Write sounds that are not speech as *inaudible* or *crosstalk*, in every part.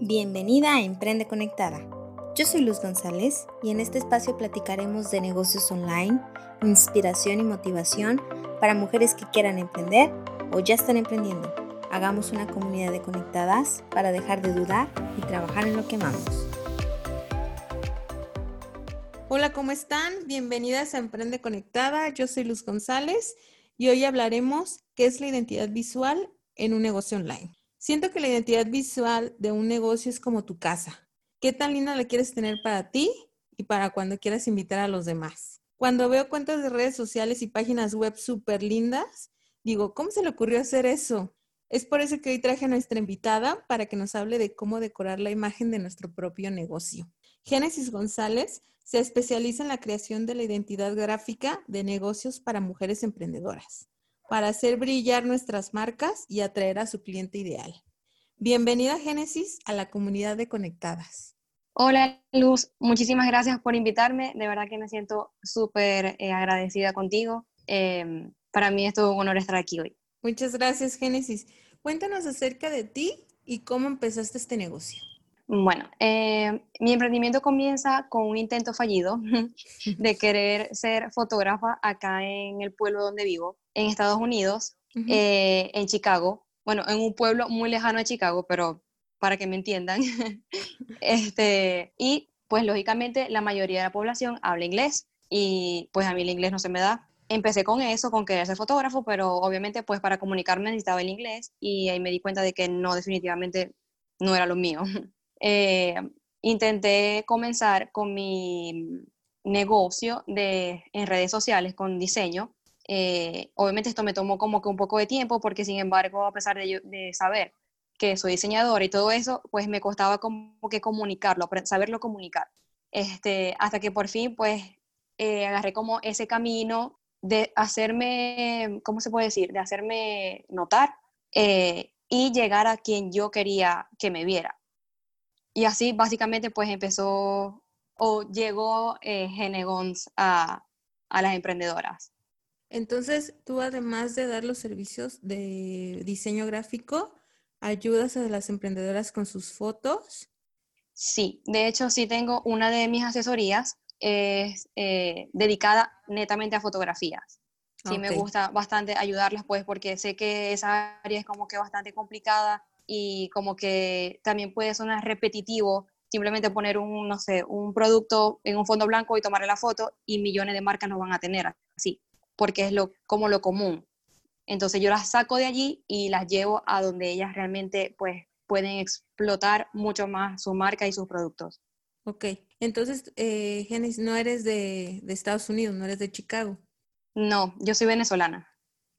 Bienvenida a Emprende Conectada. Yo soy Luz González y en este espacio platicaremos de negocios online, inspiración y motivación para mujeres que quieran emprender o ya están emprendiendo. Hagamos una comunidad de conectadas para dejar de dudar y trabajar en lo que amamos. Hola, ¿cómo están? Bienvenidas a Emprende Conectada. Yo soy Luz González y hoy hablaremos qué es la identidad visual en un negocio online. Siento que la identidad visual de un negocio es como tu casa. ¿Qué tan linda la quieres tener para ti y para cuando quieras invitar a los demás? Cuando veo cuentas de redes sociales y páginas web súper lindas, digo, ¿cómo se le ocurrió hacer eso? Es por eso que hoy traje a nuestra invitada para que nos hable de cómo decorar la imagen de nuestro propio negocio. Génesis González se especializa en la creación de la identidad gráfica de negocios para mujeres emprendedoras para hacer brillar nuestras marcas y atraer a su cliente ideal. Bienvenida Génesis a la comunidad de Conectadas. Hola Luz, muchísimas gracias por invitarme. De verdad que me siento súper eh, agradecida contigo. Em, para mí es todo un honor estar aquí hoy. Muchas gracias Génesis. Cuéntanos acerca de ti y cómo empezaste este negocio. Bueno, eh, mi emprendimiento comienza con un intento fallido *laughs* de querer ser fotógrafa acá en el pueblo donde vivo, en Estados Unidos, eh, en Chicago. Bueno, en un pueblo muy lejano de Chicago, pero para que me entiendan. *laughs* este, y pues lógicamente la mayoría de la población habla inglés y pues a mí el inglés no se me da. Empecé con eso, con querer ser fotógrafo, pero obviamente pues para comunicarme necesitaba el inglés y ahí me di cuenta de que no, definitivamente no era lo mío. *laughs* Eh, intenté comenzar con mi negocio de, en redes sociales con diseño. Eh, obviamente esto me tomó como que un poco de tiempo porque sin embargo, a pesar de, saber que soy diseñadora y todo eso, pues me costaba como que comunicarlo, saberlo comunicar. Este, hasta que por fin pues eh, agarré como ese camino de hacerme, ¿cómo se puede decir? De hacerme notar y llegar a quien yo quería que me viera. Y así básicamente pues empezó o llegó eh, Genegons a, a las emprendedoras. Entonces, tú además de dar los servicios de diseño gráfico, ayudas a las emprendedoras con sus fotos. Sí, de hecho sí tengo una de mis asesorías es eh, dedicada netamente a fotografías. Sí, me gusta bastante ayudarlas, pues, porque sé que esa área es como que bastante complicada y como que también puede sonar repetitivo simplemente poner un, no sé, un producto en un fondo blanco y tomarle la foto y millones de marcas no van a tener así, porque es lo, como lo común. Entonces yo las saco de allí y las llevo a donde ellas realmente pues pueden explotar mucho más su marca y sus productos. Ok, entonces, eh, Genis, no eres de, de Estados Unidos, no eres de Chicago. No, yo soy venezolana.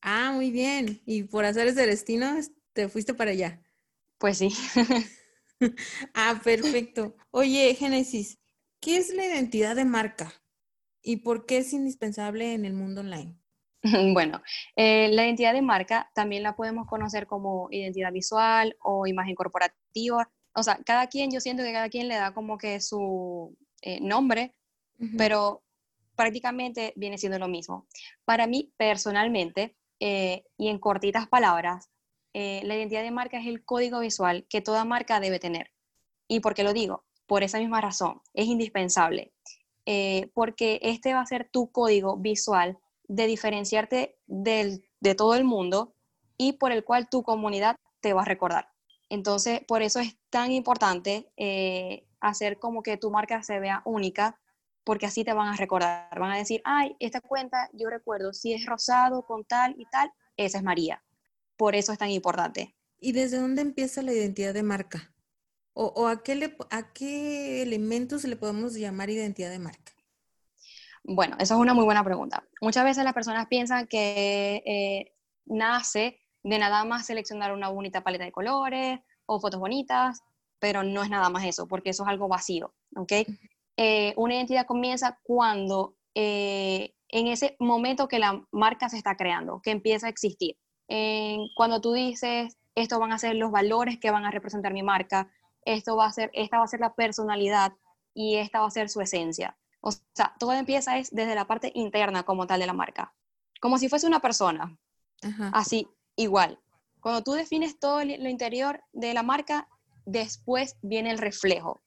Ah, muy bien. Y por hacer ese destino, te fuiste para allá. Pues sí. *laughs* *laughs* ah, perfecto. Oye, Génesis, ¿qué es la identidad de marca y por qué es indispensable en el mundo online? *laughs* Bueno, eh, la identidad de marca también la podemos conocer como identidad visual o imagen corporativa. O sea, cada quien, yo siento que cada quien le da como que su eh, nombre, pero prácticamente viene siendo lo mismo. Para mí, personalmente, eh, y en cortitas palabras, la identidad de marca es el código visual que toda marca debe tener. ¿Y por qué lo digo? Por esa misma razón, es indispensable, eh, porque este va a ser tu código visual de diferenciarte de todo el mundo y por el cual tu comunidad te va a recordar. Entonces, por eso es tan importante eh, hacer como que tu marca se vea única, porque así te van a recordar. Van a decir, ay, esta cuenta yo recuerdo, si es rosado con tal y tal, esa es María por eso es tan importante. ¿Y desde dónde empieza la identidad de marca? ¿O, a, qué a qué elementos le podemos llamar identidad de marca? Bueno, esa es una muy buena pregunta. Muchas veces las personas piensan que eh, nace de nada más seleccionar una bonita paleta de colores o fotos bonitas, pero no es nada más eso, porque eso es algo vacío, ¿ok? Eh, una identidad comienza cuando, eh, en ese momento que la marca se está creando, que empieza a existir cuando tú dices, esto van a ser los valores que van a representar mi marca, esto va a ser, esta va a ser la personalidad y esta va a ser su esencia. O sea, todo empieza es desde la parte interna como tal de la marca, como si fuese una persona. Así, igual. Cuando tú defines todo lo interior de la marca, después viene el reflejo.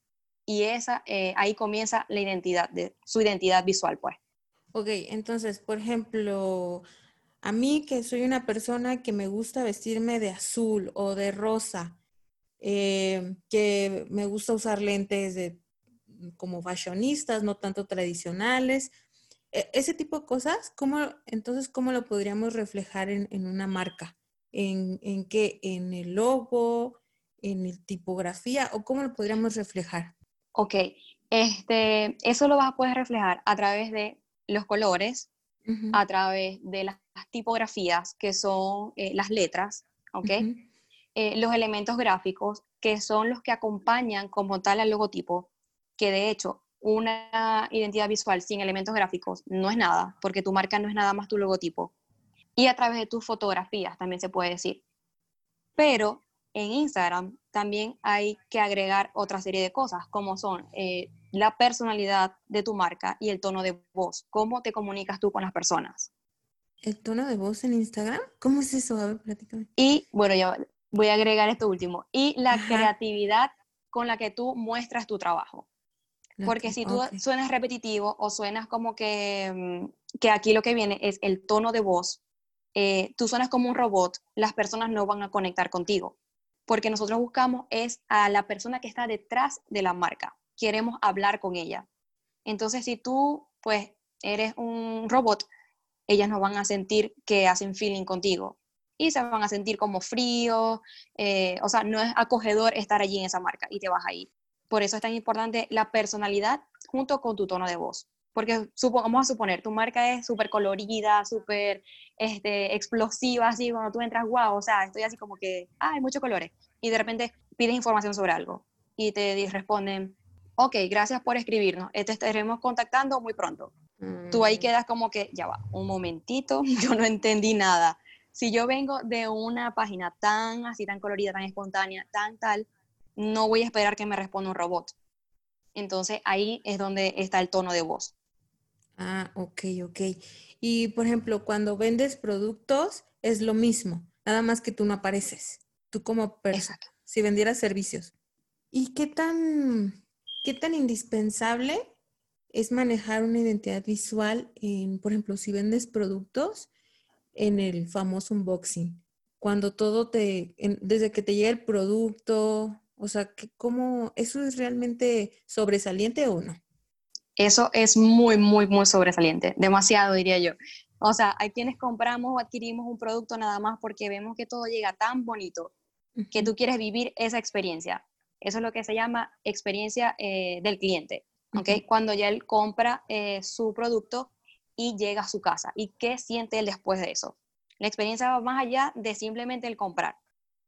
Y esa, eh, ahí comienza la identidad, de, su identidad visual, pues. Ok, entonces, por ejemplo, a mí que soy una persona que me gusta vestirme de azul o de rosa, eh, que me gusta usar lentes de, como fashionistas, no tanto tradicionales, e, ese tipo de cosas, ¿cómo, entonces, ¿cómo lo podríamos reflejar en, en una marca? ¿En, ¿En qué? ¿En el logo? ¿En la tipografía? ¿O cómo lo podríamos reflejar? Ok, este, eso lo vas a poder reflejar a través de los colores, a través de las tipografías, que son eh, las letras, ¿ok? Eh, los elementos gráficos, que son los que acompañan como tal al logotipo, que de hecho una identidad visual sin elementos gráficos no es nada, porque tu marca no es nada más tu logotipo. Y a través de tus fotografías también se puede decir. Pero en Instagram también hay que agregar otra serie de cosas, como son eh, la personalidad de tu marca y el tono de voz. ¿Cómo te comunicas tú con las personas? ¿El tono de voz en Instagram? ¿Cómo es eso? A ver, Y bueno, yo voy a agregar esto último. Y la creatividad con la que tú muestras tu trabajo. Porque si tú suenas repetitivo o suenas como que, mm, que aquí lo que viene es el tono de voz, eh, tú suenas como un robot, las personas no van a conectar contigo. Porque nosotros buscamos es a la persona que está detrás de la marca. Queremos hablar con ella. Entonces, si tú, pues, eres un robot, ellas no van a sentir que hacen feeling contigo y se van a sentir como frío, eh, o sea, no es acogedor estar allí en esa marca y te vas a ir. Por eso es tan importante la personalidad junto con tu tono de voz. Porque vamos a suponer, tu marca es súper colorida, súper este, explosiva, así cuando tú entras, wow, o sea, estoy así como que, ah, hay muchos colores. Y de repente pides información sobre algo y te responden, ok, gracias por escribirnos, te estaremos contactando muy pronto. Tú ahí mm. quedas como que, ya va, un momentito, *laughs* yo no entendí nada. Si yo vengo de una página tan así, tan colorida, tan espontánea, tan tal, no voy a esperar que me responda un robot. Entonces ahí es donde está el tono de voz. Ah, ok, ok. Y por ejemplo, cuando vendes productos es lo mismo, nada más que tú no apareces, tú como persona, si vendieras servicios. ¿Y qué tan, qué tan indispensable es manejar una identidad visual en, por ejemplo, si vendes productos en el famoso unboxing? Cuando todo te, desde que te llega el producto, o sea, ¿cómo eso es realmente sobresaliente o no? Eso es muy, muy, muy sobresaliente, demasiado diría yo. O sea, hay quienes compramos o adquirimos un producto nada más porque vemos que todo llega tan bonito que tú quieres vivir esa experiencia. Eso es lo que se llama experiencia eh, del cliente, ¿ok? Cuando ya él compra eh, su producto y llega a su casa. ¿Y qué siente él después de eso? La experiencia va más allá de simplemente el comprar.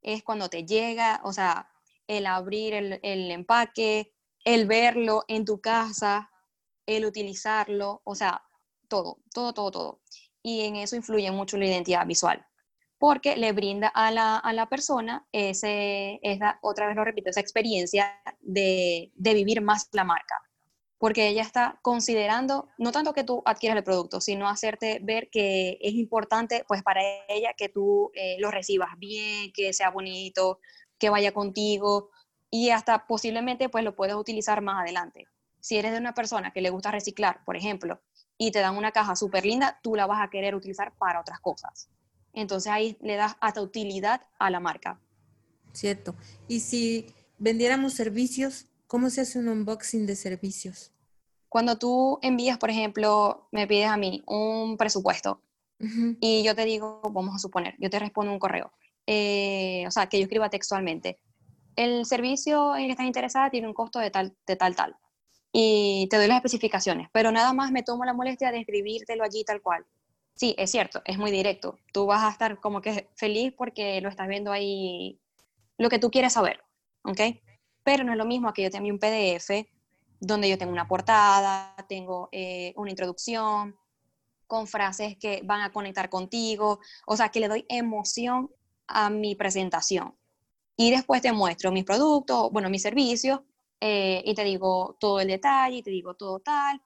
Es cuando te llega, o sea, el abrir el, empaque, el verlo en tu casa, el utilizarlo, o sea, todo, todo, todo, todo. Y en eso influye mucho la identidad visual, porque le brinda a la, persona ese, esa, otra vez lo repito, esa experiencia de, de, vivir más la marca. Porque ella está considerando, no tanto que tú adquieras el producto, sino hacerte ver que es importante, pues para ella, que tú eh, lo recibas bien, que sea bonito, que vaya contigo y hasta posiblemente pues lo puedes utilizar más adelante. Si eres de una persona que le gusta reciclar, por ejemplo, y te dan una caja súper linda, tú la vas a querer utilizar para otras cosas. Entonces ahí le das hasta utilidad a la marca. Cierto. Y si vendiéramos servicios, ¿cómo se hace un unboxing de servicios? Cuando tú envías, por ejemplo, me pides a mí un presupuesto y yo te digo, vamos a suponer, yo te respondo un correo eh, o sea, que yo escriba textualmente. El servicio en el que estás interesada tiene un costo de tal, de tal, tal. Y te doy las especificaciones, pero nada más me tomo la molestia de escribírtelo allí tal cual. Sí, es cierto, es muy directo. Tú vas a estar como que feliz porque lo estás viendo ahí, lo que tú quieres saber, ¿ok? Pero no es lo mismo que yo te envíe un PDF donde yo tengo una portada, tengo eh, una introducción, con frases que van a conectar contigo, o sea, que le doy emoción a mi presentación. Y después te muestro mis productos, bueno, mis servicios, eh, y te digo todo el detalle, y te digo todo tal,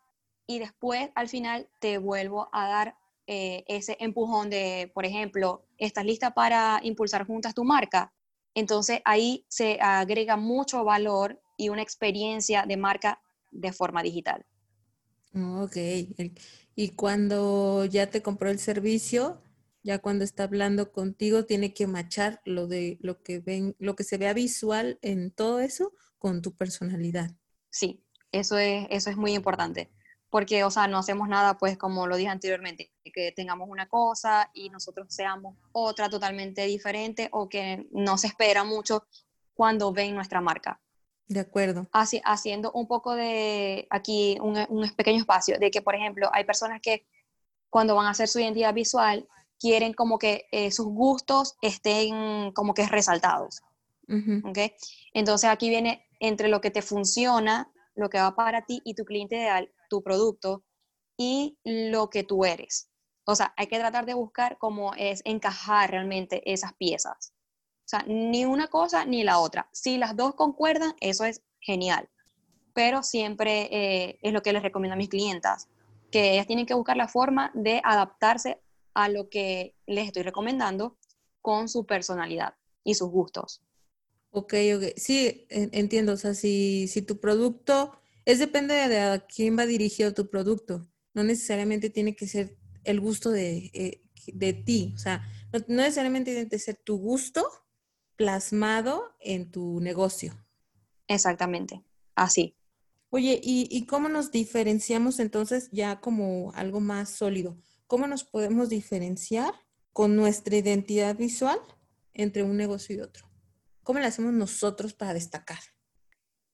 y después al final te vuelvo a dar eh, ese empujón de, por ejemplo, ¿estás lista para impulsar juntas tu marca? Entonces ahí se agrega mucho valor y una experiencia de marca de forma digital. Ok. Y cuando ya te compró el servicio, ya cuando está hablando contigo, tiene que machar lo de lo que ven, lo que se vea visual en todo eso con tu personalidad. Sí, eso es, eso es muy importante. Porque, o sea, no hacemos nada, pues, como lo dije anteriormente, que tengamos una cosa y nosotros seamos otra totalmente diferente o que no se espera mucho cuando ven nuestra marca. De acuerdo. Así, haciendo un poco de aquí un, un, pequeño espacio de que, por ejemplo, hay personas que cuando van a hacer su identidad visual quieren como que eh, sus gustos estén como que resaltados. ¿okay? Entonces aquí viene entre lo que te funciona, lo que va para ti y tu cliente ideal, tu producto y lo que tú eres. O sea, hay que tratar de buscar cómo es encajar realmente esas piezas. O sea, ni una cosa ni la otra. Si las dos concuerdan, eso es genial. Pero siempre eh, es lo que les recomiendo a mis clientas, que ellas tienen que buscar la forma de adaptarse a lo que les estoy recomendando con su personalidad y sus gustos. Ok, ok. Sí, entiendo. O sea, si, si tu producto, es depende de a quién va dirigido tu producto. No necesariamente tiene que ser el gusto de, eh, de ti. O sea, no, no necesariamente tiene que ser tu gusto, plasmado en tu negocio. Exactamente, así. Oye, ¿y, cómo nos diferenciamos entonces ya como algo más sólido? ¿Cómo nos podemos diferenciar con nuestra identidad visual entre un negocio y otro? ¿Cómo lo hacemos nosotros para destacar?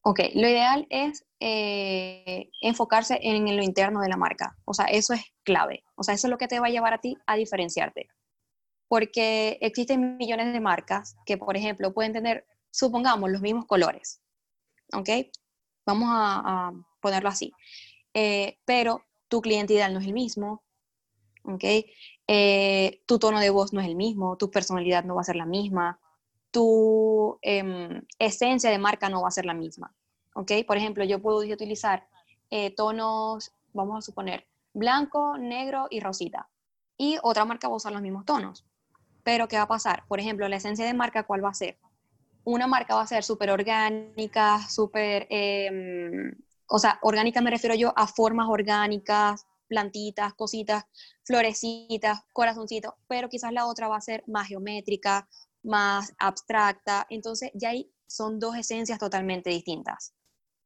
Ok, lo ideal es eh, enfocarse en lo interno de la marca. O sea, eso es clave. O sea, eso es lo que te va a llevar a ti a diferenciarte porque existen millones de marcas que, por ejemplo, pueden tener, supongamos, los mismos colores, ¿ok? Vamos a, ponerlo así. Eh, pero tu cliente ideal no es el mismo, ¿ok? Eh, tu tono de voz no es el mismo, tu personalidad no va a ser la misma, tu em, esencia de marca no va a ser la misma, ¿ok? Por ejemplo, yo puedo utilizar eh, tonos, vamos a suponer, blanco, negro y rosita. Y otra marca va a usar los mismos tonos. Pero, ¿qué va a pasar? Por ejemplo, la esencia de marca, ¿cuál va a ser? Una marca va a ser súper orgánica, súper, em, o sea, orgánica me refiero yo a formas orgánicas, plantitas, cositas, florecitas, corazoncitos, pero quizás la otra va a ser más geométrica, más abstracta. Entonces, ya ahí son dos esencias totalmente distintas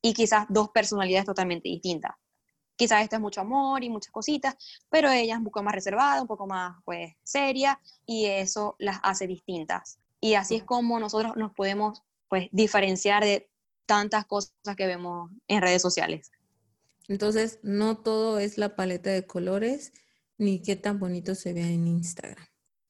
y quizás dos personalidades totalmente distintas. Quizás esto es mucho amor y muchas cositas, pero ella es un poco más reservada, un poco más pues seria y eso las hace distintas. Y así es como nosotros nos podemos pues diferenciar de tantas cosas que vemos en redes sociales. Entonces, no todo es la paleta de colores, ni qué tan bonito se vea en Instagram,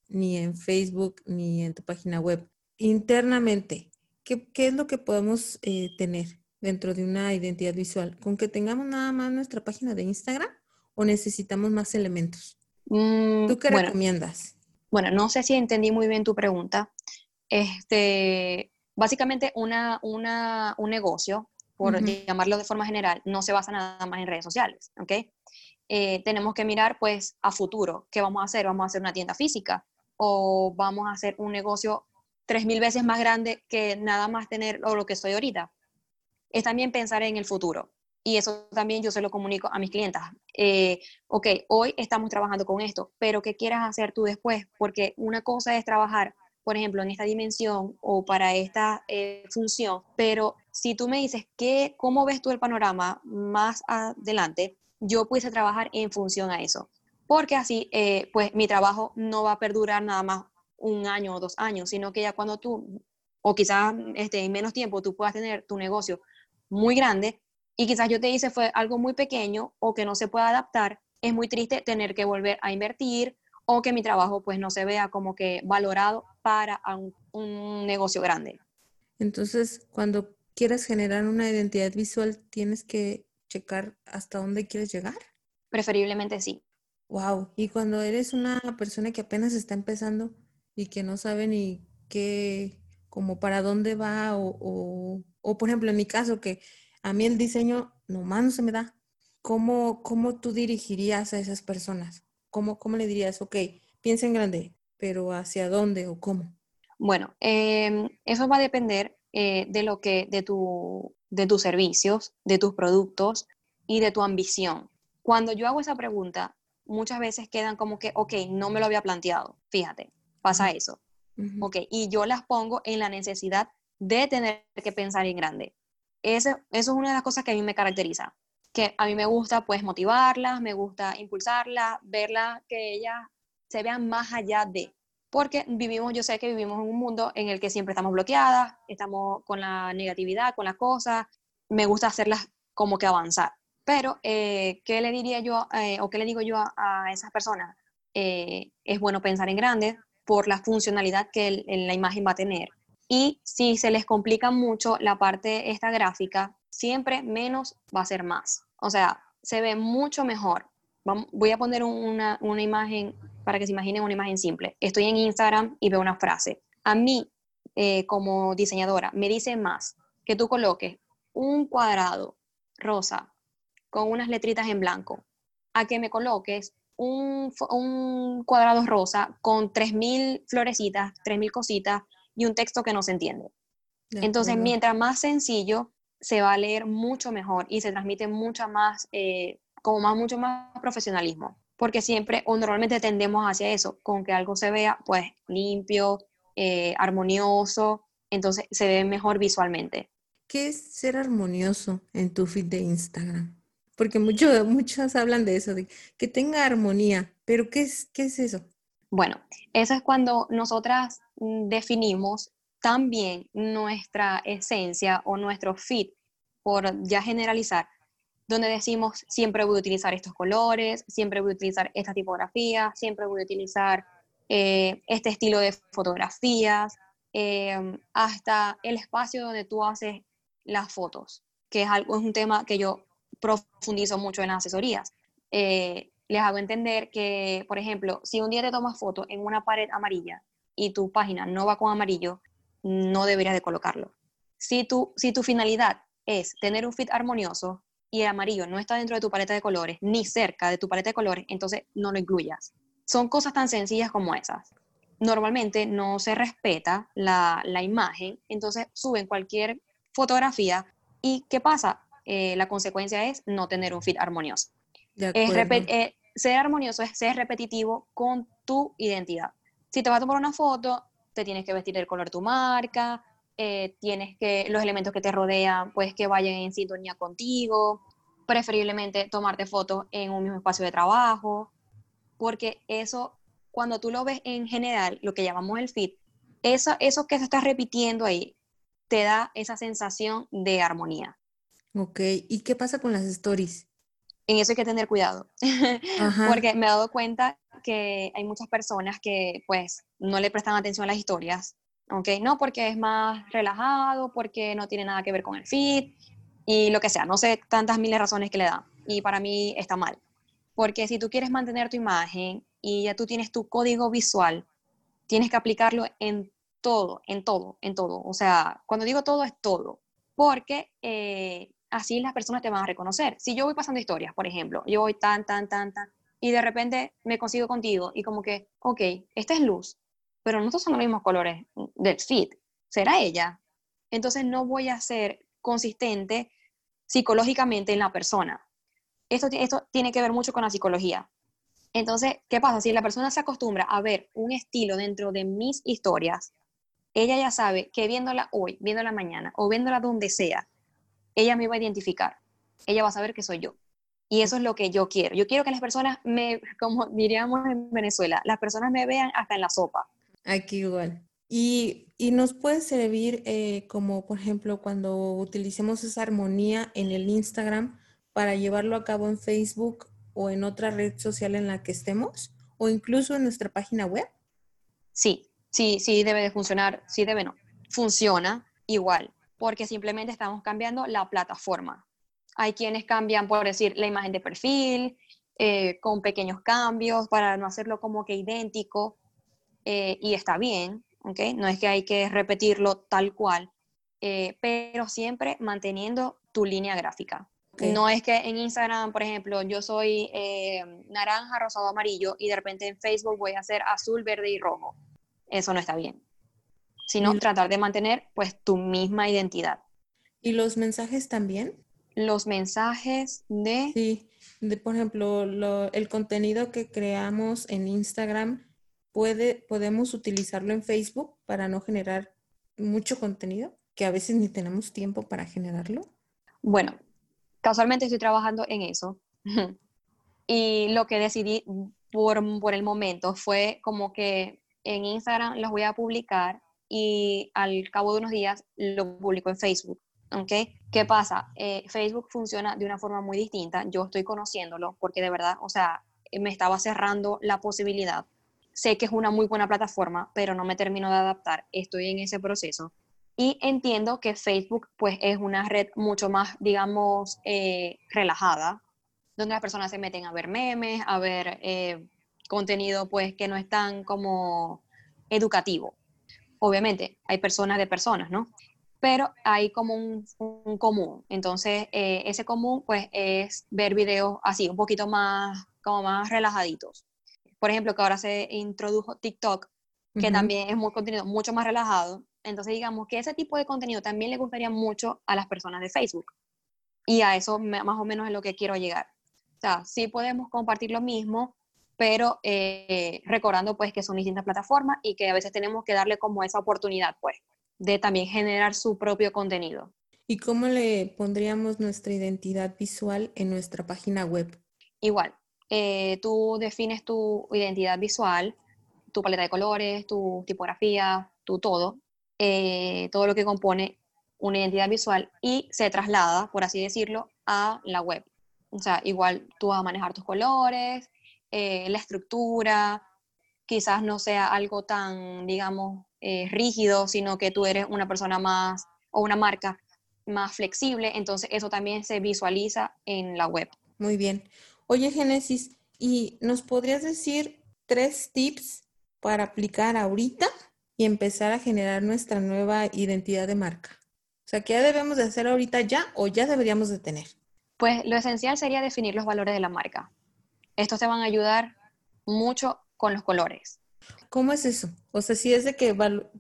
ni en Facebook, ni en tu página web. Internamente, ¿qué, es lo que podemos eh, tener? Dentro de una identidad visual? ¿Con que tengamos nada más nuestra página de Instagram o necesitamos más elementos? Mm, ¿Tú qué recomiendas? Bueno, no sé si entendí muy bien tu pregunta. Este, básicamente una, una, un negocio, por llamarlo de forma general, no se basa nada más en redes sociales, ¿ok? Eh, tenemos que mirar pues a futuro, ¿qué vamos a hacer? ¿Vamos a hacer una tienda física o vamos a hacer un negocio tres mil veces más grande que nada más tener lo que estoy ahorita? Es también pensar en el futuro. Y eso también yo se lo comunico a mis clientas. Eh, ok, hoy estamos trabajando con esto, pero ¿qué quieras hacer tú después? Porque una cosa es trabajar, por ejemplo, en esta dimensión o para esta eh, función, pero si tú me dices, ¿qué, ¿cómo ves tú el panorama más adelante? Yo pudiese trabajar en función a eso. Porque así, eh, pues mi trabajo no va a perdurar nada más un año o dos años, sino que ya cuando tú, o quizás este, en menos tiempo, tú puedas tener tu negocio muy grande y quizás yo te hice fue algo muy pequeño o que no se pueda adaptar, es muy triste tener que volver a invertir o que mi trabajo pues no se vea como que valorado para un, un negocio grande. Entonces, cuando quieras generar una identidad visual, tienes que checar hasta dónde quieres llegar. Preferiblemente sí. Wow. Y cuando eres una persona que apenas está empezando y que no sabe ni qué, como para dónde va o, o por ejemplo, en mi caso, que a mí el diseño nomás no se me da. ¿Cómo, cómo tú dirigirías a esas personas? ¿Cómo, ¿Cómo le dirías, ok, piensa en grande, pero hacia dónde o cómo? Bueno, em, eso va a depender eh, de lo que, de, tu, de tus servicios, de tus productos y de tu ambición. Cuando yo hago esa pregunta, muchas veces quedan como que, ok, no me lo había planteado, fíjate, pasa eso. Ok, y yo las pongo en la necesidad de tener que pensar en grande. Eso, eso es una de las cosas que a mí me caracteriza, que a mí me gusta pues motivarlas, me gusta impulsarlas, verlas, que ellas se vean más allá de, porque vivimos, yo sé que vivimos en un mundo en el que siempre estamos bloqueadas, estamos con la negatividad, con las cosas, me gusta hacerlas como que avanzar. Pero, eh, ¿qué le diría yo eh, o qué le digo yo a, esas personas? Eh, es bueno pensar en grande por la funcionalidad que la imagen va a tener. Y si se les complica mucho la parte esta gráfica, siempre menos va a ser más. O sea, se ve mucho mejor. voy a poner una, una imagen para que se imaginen una imagen simple. Estoy en Instagram y veo una frase. A mí, como diseñadora, me dice más que tú coloques un cuadrado rosa con unas letritas en blanco, a que me coloques un, un cuadrado rosa con 3.000 florecitas, 3.000 cositas y un texto que no se entiende. Entonces, mientras más sencillo, se va a leer mucho mejor y se transmite mucha más, eh, como más, mucho más profesionalismo, porque siempre o normalmente tendemos hacia eso, con que algo se vea pues limpio, eh, armonioso, entonces se ve mejor visualmente. ¿Qué es ser armonioso en tu feed de Instagram? Porque muchos *laughs* muchos hablan de eso, de que tenga armonía, pero ¿qué es, qué es eso? Bueno, eso es cuando nosotras definimos también nuestra esencia o nuestro fit, por ya generalizar, donde decimos siempre voy a utilizar estos colores, siempre voy a utilizar esta tipografía, siempre voy a utilizar eh, este estilo de fotografías, em, hasta el espacio donde tú haces las fotos, que es, algo, es un tema que yo profundizo mucho en las asesorías. Eh, les hago entender que, por ejemplo, si un día te tomas foto en una pared amarilla y tu página no va con amarillo, no deberías de colocarlo. Si tu, si tu finalidad es tener un fit armonioso y el amarillo no está dentro de tu paleta de colores, ni cerca de tu paleta de colores, entonces no lo incluyas. Son cosas tan sencillas como esas. Normalmente no se respeta la, la imagen, entonces suben cualquier fotografía y ¿qué pasa? Eh, la consecuencia es no tener un fit armonioso. Eh, ser armonioso es ser repetitivo con tu identidad. Si te vas a tomar una foto, te tienes que vestir el color de tu marca, eh, tienes que, los elementos que te rodean, pues que vayan en sintonía contigo, preferiblemente tomarte fotos en un mismo espacio de trabajo, porque eso, cuando tú lo ves en general, lo que llamamos el fit, eso, eso que se está repitiendo ahí, te da esa sensación de armonía. Ok, ¿y qué pasa con las stories? En eso hay que tener cuidado, *laughs* porque me he dado cuenta que hay muchas personas que pues no le prestan atención a las historias, ¿ok? No porque es más relajado, porque no tiene nada que ver con el feed y lo que sea, no sé tantas miles razones que le dan y para mí está mal, porque si tú quieres mantener tu imagen y ya tú tienes tu código visual, tienes que aplicarlo en todo, en todo, en todo, o sea, cuando digo todo es todo, porque eh, así las personas te van a reconocer. Si yo voy pasando historias, por ejemplo, yo voy tan, tan, tan, tan, y de repente me consigo contigo y como que, ok, esta es luz, pero nosotros son los mismos colores del feed, ¿será ella? Entonces no voy a ser consistente psicológicamente en la persona. Esto, esto tiene que ver mucho con la psicología. Entonces, ¿qué pasa? Si la persona se acostumbra a ver un estilo dentro de mis historias, ella ya sabe que viéndola hoy, viéndola mañana o viéndola donde sea, ella me va a identificar, ella va a saber que soy yo. Y eso es lo que yo quiero. Yo quiero que las personas me, *laughs* como diríamos en Venezuela, las personas me vean hasta en la sopa. Aquí igual. Y, y nos puede servir eh, como, por ejemplo, cuando utilicemos esa armonía en el Instagram para llevarlo a cabo en Facebook o en otra red social en la que estemos, o incluso en nuestra página web. Sí, sí, sí debe de funcionar, sí debe no. Funciona igual porque simplemente estamos cambiando la plataforma. Hay quienes cambian, por decir, la imagen de perfil, eh, con pequeños cambios para no hacerlo como que idéntico, eh, y está bien, ¿ok? No es que hay que repetirlo tal cual, eh, pero siempre manteniendo tu línea gráfica. No es que en Instagram, por ejemplo, yo soy naranja, rosado, amarillo y de repente en Facebook voy a hacer azul, verde y rojo. Eso no está bien. sino tratar de mantener pues tu misma identidad. ¿Y los mensajes también? Los mensajes de... Sí, de, por ejemplo, el contenido que creamos en Instagram, puede, podemos utilizarlo en Facebook para no generar mucho contenido, que a veces ni tenemos tiempo para generarlo. Bueno, casualmente estoy trabajando en eso. *laughs* y lo que decidí por, por el momento fue como que en Instagram los voy a publicar y al cabo de unos días lo publico en Facebook. ¿ok? ¿Qué pasa? Eh, Facebook funciona de una forma muy distinta. Yo estoy conociéndolo porque de verdad, o sea, me estaba cerrando la posibilidad. Sé que es una muy buena plataforma, pero no me termino de adaptar. Estoy en ese proceso. Y entiendo que Facebook, pues, es una red mucho más, digamos, eh, relajada, donde las personas se meten a ver memes, a ver eh, contenido, pues, que no es tan como educativo. Obviamente, hay personas de personas, ¿no? Pero hay como un, común. Entonces, eh, ese común, pues, es ver videos así, un poquito más, como más relajaditos. Por ejemplo, que ahora se introdujo TikTok, que también es muy contenido mucho más relajado. Entonces, digamos que ese tipo de contenido también le gustaría mucho a las personas de Facebook. Y a eso más o menos es lo que quiero llegar. O sea, sí podemos compartir lo mismo, pero eh, recordando pues que son distintas plataformas y que a veces tenemos que darle como esa oportunidad, pues de también generar su propio contenido. ¿Y cómo le pondríamos nuestra identidad visual en nuestra página web? Igual, eh, tú defines tu identidad visual, tu paleta de colores, tu tipografía, tu todo, eh, todo lo que compone una identidad visual y se traslada, por así decirlo, a la web. O sea, igual tú vas a manejar tus colores, eh, la estructura, quizás no sea algo tan, digamos, eh, rígido, sino que tú eres una persona más o una marca más flexible, entonces eso también se visualiza en la web. Muy bien. Oye, Génesis, ¿y nos podrías decir tres tips para aplicar ahorita y empezar a generar nuestra nueva identidad de marca? O sea, ¿qué debemos de hacer ahorita ya o ya deberíamos de tener? Pues lo esencial sería definir los valores de la marca. Estos te van a ayudar mucho con los colores. ¿Cómo es eso? O sea, si es de que,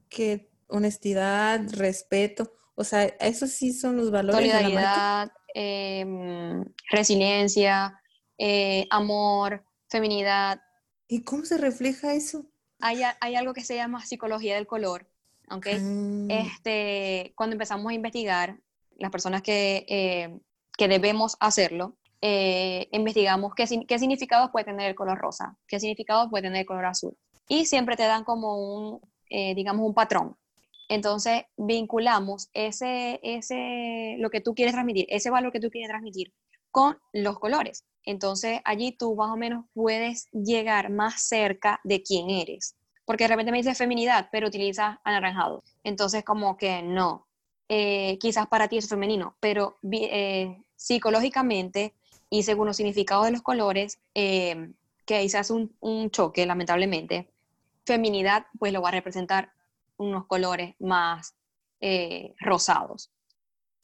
que honestidad, respeto, o sea, esos sí son los valores de la marca. Em, resiliencia, eh, amor, feminidad. ¿Y cómo se refleja eso? Hay, hay algo que se llama psicología del color, ¿ok? Ah. Este, cuando empezamos a investigar, las personas que, eh, que debemos hacerlo, eh, investigamos qué, qué significados puede tener el color rosa, qué significados puede tener el color azul y siempre te dan como un, eh, digamos, un patrón. Entonces, vinculamos ese, ese, lo que tú quieres transmitir, ese valor que tú quieres transmitir con los colores. Entonces, allí tú más o menos puedes llegar más cerca de quién eres. Porque de repente me dices feminidad, pero utilizas anaranjado. Entonces, como que no. Eh, quizás para ti es femenino, pero eh, psicológicamente y según los significados de los colores, que ahí se hace un, un choque, lamentablemente, feminidad, pues lo va a representar unos colores más eh, rosados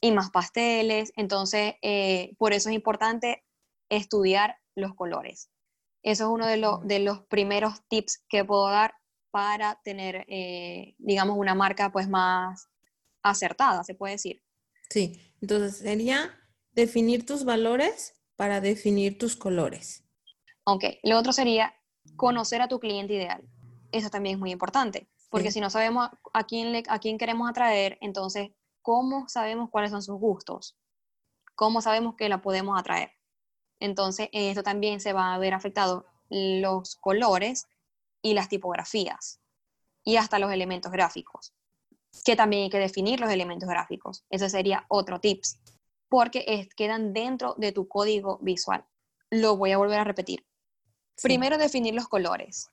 y más pasteles. Entonces, eh, por eso es importante estudiar los colores. Eso es uno de, los, de los primeros tips que puedo dar para tener, eh, digamos, una marca pues más acertada, se puede decir. Sí, entonces sería definir tus valores para definir tus colores. Ok, lo otro sería conocer a tu cliente ideal eso también es muy importante, porque si no sabemos a quién, a quién queremos atraer, entonces, ¿cómo sabemos cuáles son sus gustos? ¿Cómo sabemos que la podemos atraer? Entonces, en esto también se van a ver afectados los colores y las tipografías y hasta los elementos gráficos, que también hay que definir los elementos gráficos. Ese sería otro tips, porque quedan dentro de tu código visual. Lo voy a volver a repetir. Primero definir los colores.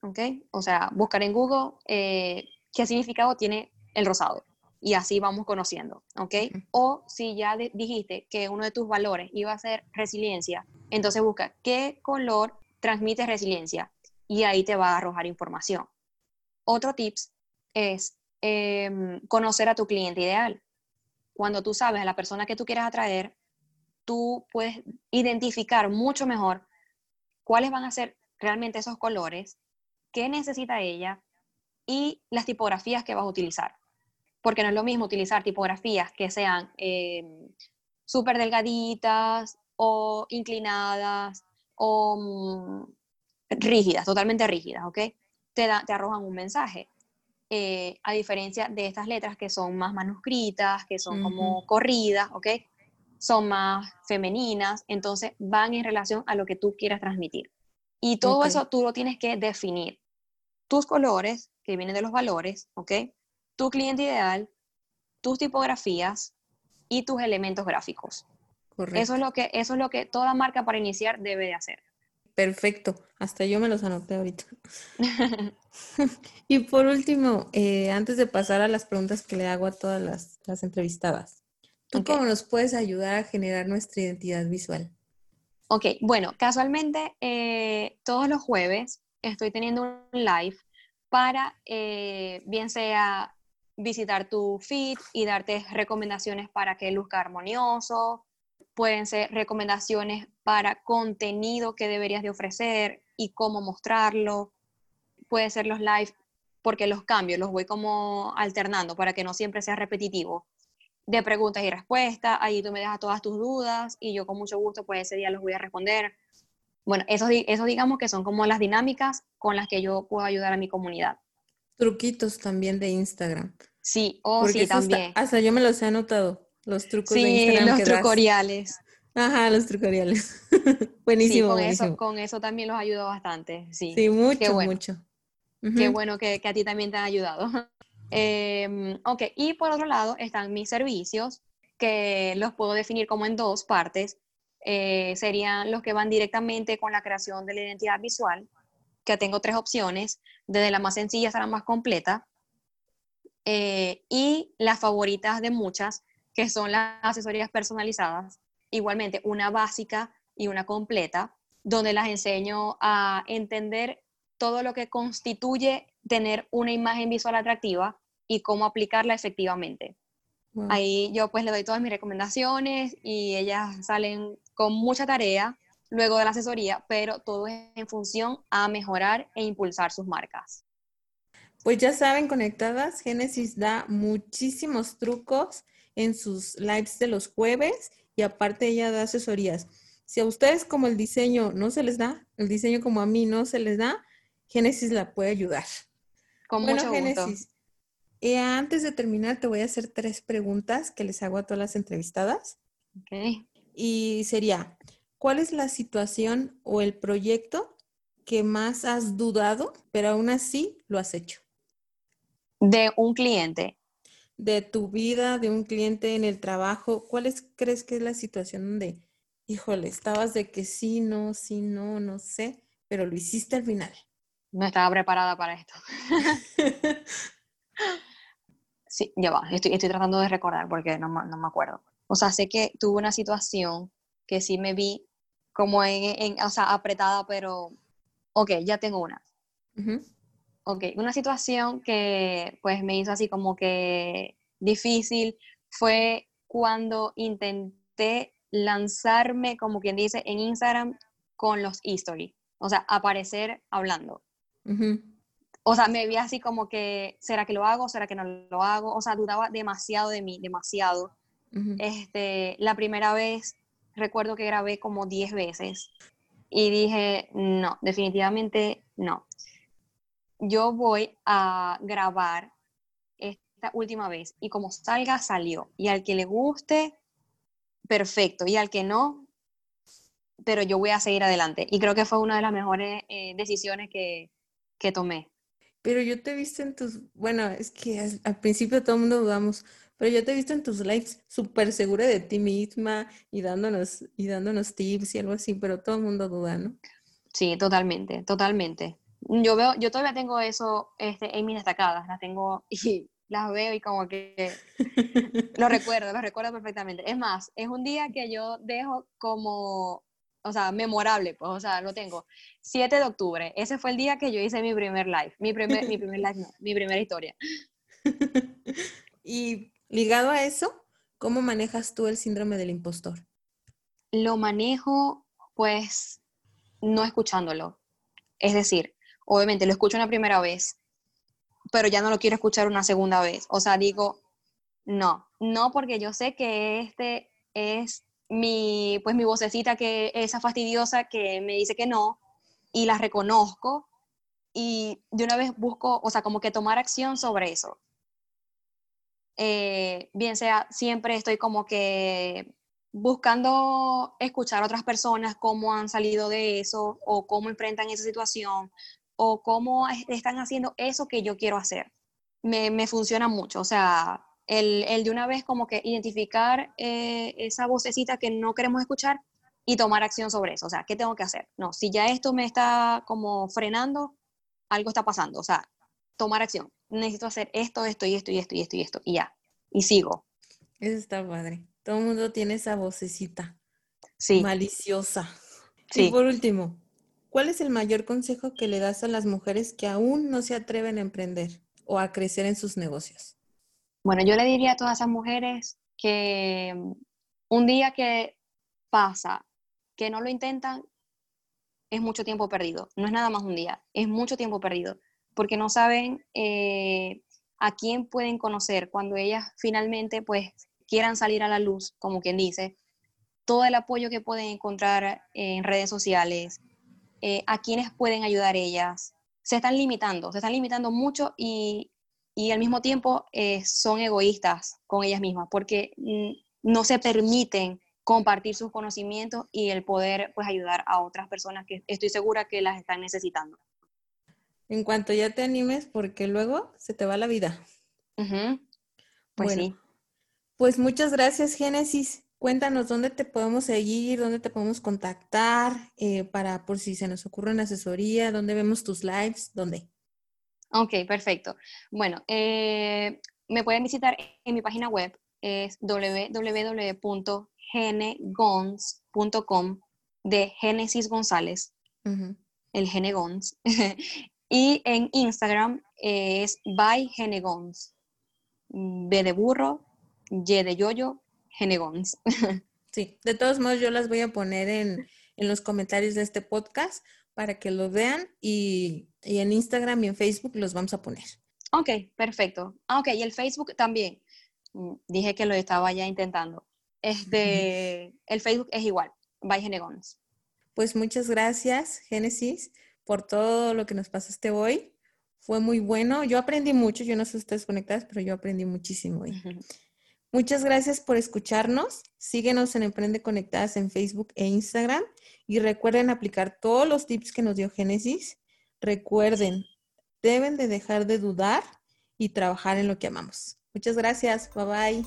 ¿Ok? O sea, buscar en Google eh, qué significado tiene el rosado. Y así vamos conociendo, ¿ok? O si ya dijiste que uno de tus valores iba a ser resiliencia, entonces busca qué color transmite resiliencia y ahí te va a arrojar información. Otro tips es em, conocer a tu cliente ideal. Cuando tú sabes a la persona que tú quieres atraer, tú puedes identificar mucho mejor cuáles van a ser realmente esos colores, qué necesita ella y las tipografías que vas a utilizar. Porque no es lo mismo utilizar tipografías que sean eh, súper delgaditas o inclinadas o mm, rígidas, totalmente rígidas, ¿ok? Te, te arrojan un mensaje. Eh, a diferencia de estas letras que son más manuscritas, que son como corridas, ¿ok? Son más femeninas, entonces van en relación a lo que tú quieras transmitir. Y todo eso tú lo tienes que definir. Tus colores, que vienen de los valores, ¿ok? Tu cliente ideal, tus tipografías y tus elementos gráficos. Correcto. Eso es lo que, eso es lo que toda marca para iniciar debe de hacer. Perfecto, hasta yo me los anoté ahorita. *laughs* *laughs* y por último, eh, antes de pasar a las preguntas que le hago a todas las, entrevistadas, ¿tú cómo nos puedes ayudar a generar nuestra identidad visual? Ok, bueno, casualmente eh, todos los jueves estoy teniendo un live para, eh, bien sea visitar tu feed y darte recomendaciones para que luzca armonioso, pueden ser recomendaciones para contenido que deberías de ofrecer y cómo mostrarlo. Puede ser los live porque los cambios los voy como alternando para que no siempre sea repetitivo. De preguntas y respuestas, ahí tú me dejas todas tus dudas y yo con mucho gusto pues ese día los voy a responder. Bueno, eso, eso digamos que son como las dinámicas con las que yo puedo ayudar a mi comunidad. Truquitos también de Instagram. Sí, o oh, sí, también. hasta yo me los he anotado. Los trucos de Instagram. los trucoriales. Ajá, los trucoriales. *laughs* buenísimo. con, buenísimo. Eso, con eso también los ayudó bastante. Sí, sí mucho, mucho. Qué bueno que, a ti también te han ayudado. *laughs* Em, ok, y por otro lado están mis servicios, que los puedo definir como en dos partes. Eh, serían los que van directamente con la creación de la identidad visual, que tengo tres opciones, desde la más sencilla hasta la más completa. Eh, y las favoritas de muchas, que son las asesorías personalizadas, igualmente una básica y una completa, donde las enseño a entender todo lo que constituye tener una imagen visual atractiva y cómo aplicarla efectivamente. Ahí yo pues le doy todas mis recomendaciones y ellas salen con mucha tarea luego de la asesoría, pero todo es en función a mejorar e impulsar sus marcas. Pues ya saben, conectadas, Génesis da muchísimos trucos en sus lives de los jueves y aparte ella da asesorías. Si a ustedes como el diseño no se les da, el diseño como a mí no se les da, Génesis la puede ayudar. Con bueno, Génesis, eh, antes de terminar te voy a hacer tres preguntas que les hago a todas las entrevistadas. Ok. Y sería, ¿cuál es la situación o el proyecto que más has dudado, pero aún así lo has hecho? De un cliente de tu vida, de un cliente en el trabajo, ¿cuál crees que es la situación donde, híjole, estabas de que sí, no, sí, no, no sé, pero lo hiciste al final? No estaba preparada para esto. *laughs* sí, ya va, estoy, estoy, tratando de recordar porque no, no, me acuerdo. O sea, sé que tuve una situación que sí me vi como en, o sea, apretada, pero, ok, ya tengo una. Ok, una situación que pues me hizo así como que difícil fue cuando intenté lanzarme, como quien dice, en Instagram con los history, o sea, aparecer hablando. O sea, me vi así como que, ¿será que lo hago? ¿Será que no lo hago? O sea, dudaba demasiado de mí, demasiado. este, la primera vez recuerdo que grabé como 10 veces y dije, no, definitivamente no yo voy a grabar esta última vez y como salga, salió. Y al que le guste, perfecto. Y al que no, pero yo voy a seguir adelante. Y creo que fue una de las mejores eh, decisiones que, que, tomé. Pero yo te he visto en tus, bueno, es que al principio todo el mundo dudamos, pero yo te he visto en tus lives súper segura de ti misma y dándonos, y dándonos tips y algo así, pero todo el mundo duda, ¿no? Sí, totalmente, totalmente yo veo, yo todavía tengo eso este, en mis destacadas, las tengo *laughs* y las veo y como que *laughs* lo recuerdo, lo recuerdo perfectamente. Es más, es un día que yo dejo como, o sea, memorable, pues, o sea, lo tengo. 7 de octubre, ese fue el día que yo hice mi primer live, mi primer, mi primer live, no, mi primera historia. *laughs* y ligado a eso, ¿cómo manejas tú el síndrome del impostor? Lo manejo, pues, no escuchándolo. Es decir, obviamente lo escucho una primera vez, pero ya no lo quiero escuchar una segunda vez. O sea, digo, no, no porque yo sé que este es mi, pues mi vocecita que esa fastidiosa que me dice que no y la reconozco y de una vez busco, o sea, como que tomar acción sobre eso. Eh, bien sea, siempre estoy como que buscando escuchar a otras personas cómo han salido de eso o cómo enfrentan esa situación o cómo están haciendo eso que yo quiero hacer. Me, me funciona mucho, o sea, el, el, de una vez como que identificar eh, esa vocecita que no queremos escuchar y tomar acción sobre eso, o sea, ¿qué tengo que hacer? No, si ya esto me está como frenando, algo está pasando, o sea, tomar acción. Necesito hacer esto, esto y esto y esto y esto y esto y ya, y sigo. Eso está padre. Todo el mundo tiene esa vocecita. Sí. Maliciosa. Sí. Y por último, ¿cuál es el mayor consejo que le das a las mujeres que aún no se atreven a emprender o a crecer en sus negocios? Bueno, yo le diría a todas esas mujeres que mm, un día que pasa, que no lo intentan, es mucho tiempo perdido. No es nada más un día, es mucho tiempo perdido, porque no saben eh, a quién pueden conocer cuando ellas finalmente pues quieran salir a la luz, como quien dice, todo el apoyo que pueden encontrar en redes sociales, eh, a quienes pueden ayudar ellas, se están limitando, se están limitando mucho y, y al mismo tiempo eh, son egoístas con ellas mismas porque mm, no se permiten compartir sus conocimientos y el poder pues ayudar a otras personas que estoy segura que las están necesitando. En cuanto ya te animes, porque luego se te va la vida. Pues sí. Pues muchas gracias, Génesis. Cuéntanos dónde te podemos seguir, dónde te podemos contactar eh, para por si se nos ocurre una asesoría, dónde vemos tus lives, dónde. Ok, perfecto. Bueno, eh, me pueden visitar en mi página web, es www.genegons.com de Génesis González, el Genegons. *laughs* y en Instagram es by Genegons, B de burro, y de Yoyo, Genegons. *laughs* Sí, de todos modos yo las voy a poner en, los comentarios de este podcast para que lo vean y, en Instagram y en Facebook los vamos a poner. Ok, perfecto. Ah, ok, y el Facebook también. Mm, dije que lo estaba ya intentando. Este, el Facebook es igual, by Genegons. Pues muchas gracias, Génesis, por todo lo que nos pasaste hoy. Fue muy bueno. Yo aprendí mucho. Yo no sé si ustedes conectadas, pero yo aprendí muchísimo hoy. Muchas gracias por escucharnos. Síguenos en Emprende Conectadas en Facebook e Instagram y recuerden aplicar todos los tips que nos dio Génesis. Recuerden, deben de dejar de dudar y trabajar en lo que amamos. Muchas gracias. Bye bye.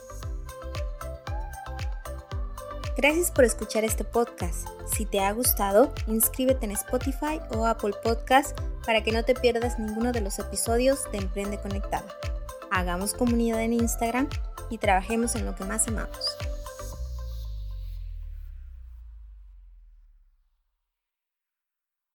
Gracias por escuchar este podcast. Si te ha gustado, inscríbete en Spotify o Apple Podcast para que no te pierdas ninguno de los episodios de Emprende Conectada. Hagamos comunidad en Instagram y trabajemos en lo que más amamos.